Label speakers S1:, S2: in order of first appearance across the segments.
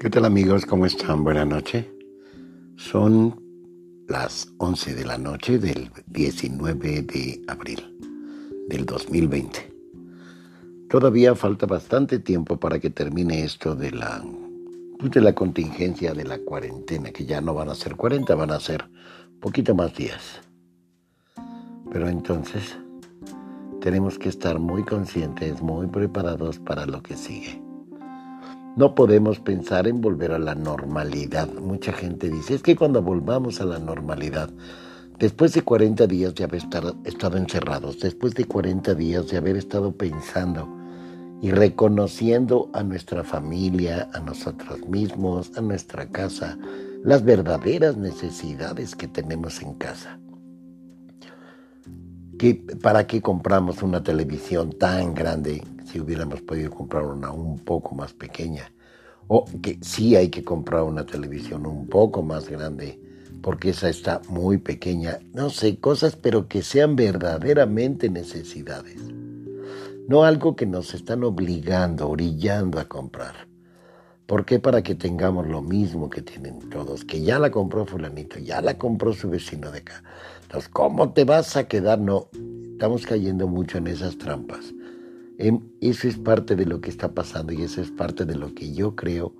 S1: ¿Qué tal amigos? ¿Cómo están? Buenas noches. Son las 11 de la noche del 19 de abril del 2020. Todavía falta bastante tiempo para que termine esto de la, pues, de la contingencia de la cuarentena, que ya no van a ser 40, van a ser poquito más días. Pero entonces tenemos que estar muy conscientes, muy preparados para lo que sigue. No podemos pensar en volver a la normalidad. Mucha gente dice, es que cuando volvamos a la normalidad, después de 40 días de haber estado encerrados, después de 40 días de haber estado pensando y reconociendo a nuestra familia, a nosotros mismos, a nuestra casa, las verdaderas necesidades que tenemos en casa. ¿Para qué compramos una televisión tan grande si hubiéramos podido comprar una un poco más pequeña? O que sí hay que comprar una televisión un poco más grande porque esa está muy pequeña. No sé, cosas pero que sean verdaderamente necesidades. No algo que nos están obligando, orillando a comprar. ¿Por qué? Para que tengamos lo mismo que tienen todos, que ya la compró fulanito, ya la compró su vecino de acá. Entonces, ¿cómo te vas a quedar? No, estamos cayendo mucho en esas trampas. Eso es parte de lo que está pasando y eso es parte de lo que yo creo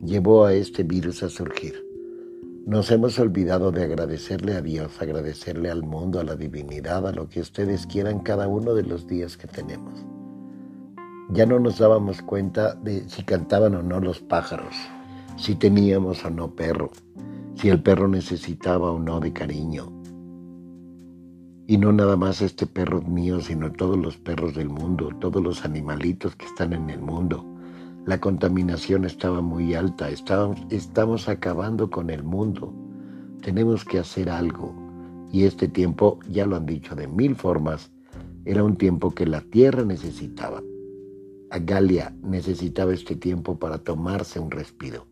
S1: llevó a este virus a surgir. Nos hemos olvidado de agradecerle a Dios, agradecerle al mundo, a la divinidad, a lo que ustedes quieran cada uno de los días que tenemos ya no nos dábamos cuenta de si cantaban o no los pájaros, si teníamos o no perro, si el perro necesitaba o no de cariño. Y no nada más este perro mío, sino todos los perros del mundo, todos los animalitos que están en el mundo. La contaminación estaba muy alta, estamos, acabando con el mundo. Tenemos que hacer algo. Y este tiempo, ya lo han dicho de mil formas, era un tiempo que la tierra necesitaba. Galia necesitaba este tiempo para tomarse un respiro.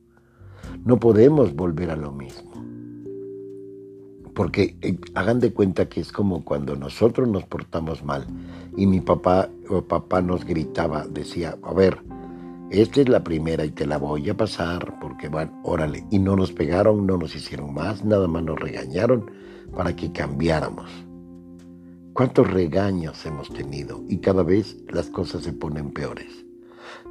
S1: No podemos volver a lo mismo. Porque eh, hagan de cuenta que es como cuando nosotros nos portamos mal y mi papá o papá nos gritaba, decía, a ver, esta es la primera y te la voy a pasar porque van, órale. Y no nos pegaron, no nos hicieron más, nada más nos regañaron para que cambiáramos. ¿Cuántos regaños hemos tenido? Y cada vez las cosas se ponen peores.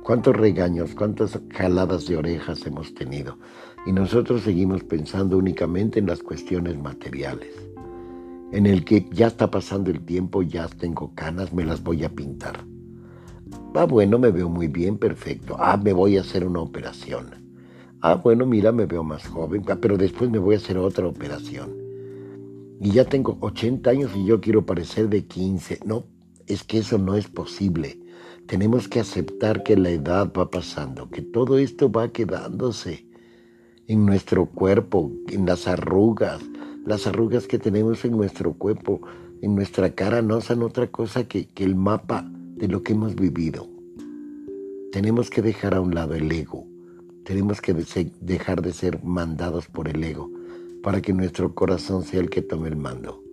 S1: ¿Cuántos regaños, cuántas jaladas de orejas hemos tenido? Y nosotros seguimos pensando únicamente en las cuestiones materiales. En el que ya está pasando el tiempo, ya tengo canas, me las voy a pintar. Ah, bueno, me veo muy bien, perfecto. Ah, me voy a hacer una operación. Ah, bueno, mira, me veo más joven, ah, pero después me voy a hacer otra operación y ya tengo 80 años y yo quiero parecer de 15. No, es que eso no es posible. Tenemos que aceptar que la edad va pasando, que todo esto va quedándose en nuestro cuerpo, en las arrugas, las arrugas que tenemos en nuestro cuerpo, en nuestra cara, no son otra cosa que, que el mapa de lo que hemos vivido. Tenemos que dejar a un lado el ego, tenemos que dejar de ser mandados por el ego para que nuestro corazón sea el que tome el mando.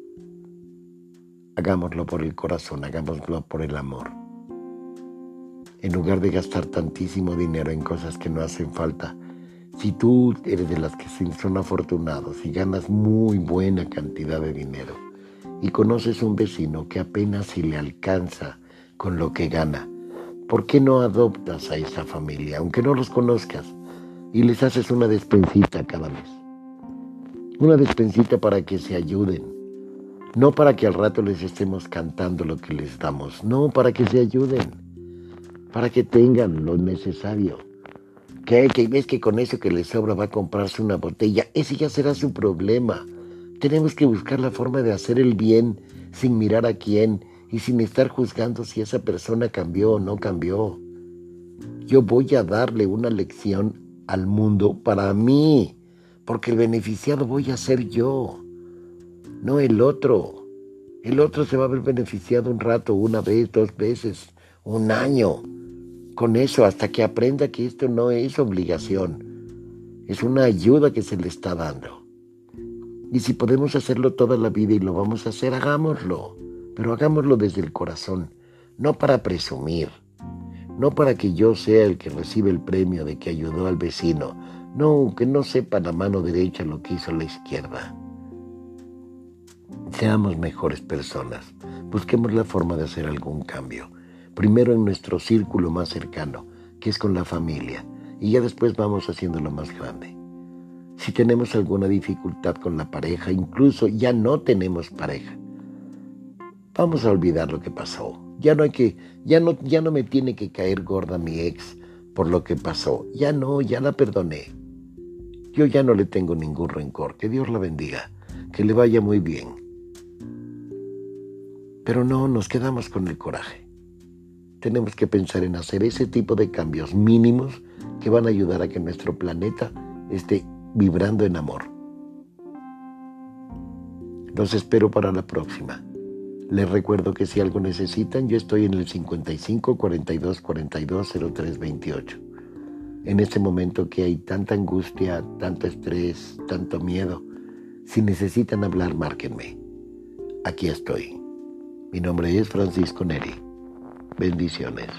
S1: Hagámoslo por el corazón, hagámoslo por el amor. En lugar de gastar tantísimo dinero en cosas que no hacen falta, si tú eres de las que son afortunados y ganas muy buena cantidad de dinero y conoces un vecino que apenas si le alcanza con lo que gana, ¿por qué no adoptas a esa familia, aunque no los conozcas, y les haces una despensita cada mes? Una despensita para que se ayuden. No para que al rato les estemos cantando lo que les damos. No, para que se ayuden. Para que tengan lo necesario. Que, que ves que con eso que les sobra va a comprarse una botella. Ese ya será su problema. Tenemos que buscar la forma de hacer el bien sin mirar a quién y sin estar juzgando si esa persona cambió o no cambió. Yo voy a darle una lección al mundo para mí porque el beneficiado voy a ser yo, no el otro. El otro se va a ver beneficiado un rato, una vez, dos veces, un año. Con eso, hasta que aprenda que esto no es obligación, es una ayuda que se le está dando. Y si podemos hacerlo toda la vida y lo vamos a hacer, hagámoslo. Pero hagámoslo desde el corazón, no para presumir, no para que yo sea el que recibe el premio de que ayudó al vecino, no, que no sepa la mano derecha lo que hizo la izquierda. Seamos mejores personas, busquemos la forma de hacer algún cambio, primero en nuestro círculo más cercano, que es con la familia, y ya después vamos haciéndolo más grande. Si tenemos alguna dificultad con la pareja, incluso ya no tenemos pareja, vamos a olvidar lo que pasó. Ya no hay que, ya no, ya no me tiene que caer gorda mi ex por lo que pasó. Ya no, ya la perdoné. Yo ya no le tengo ningún rencor. Que Dios la bendiga. Que le vaya muy bien. Pero no, nos quedamos con el coraje. Tenemos que pensar en hacer ese tipo de cambios mínimos que van a ayudar a que nuestro planeta esté vibrando en amor. Los espero para la próxima. Les recuerdo que si algo necesitan, yo estoy en el 55 42 42 03 28. En este momento que hay tanta angustia, tanto estrés, tanto miedo, si necesitan hablar, márquenme. Aquí estoy. Mi nombre es Francisco Neri. Bendiciones.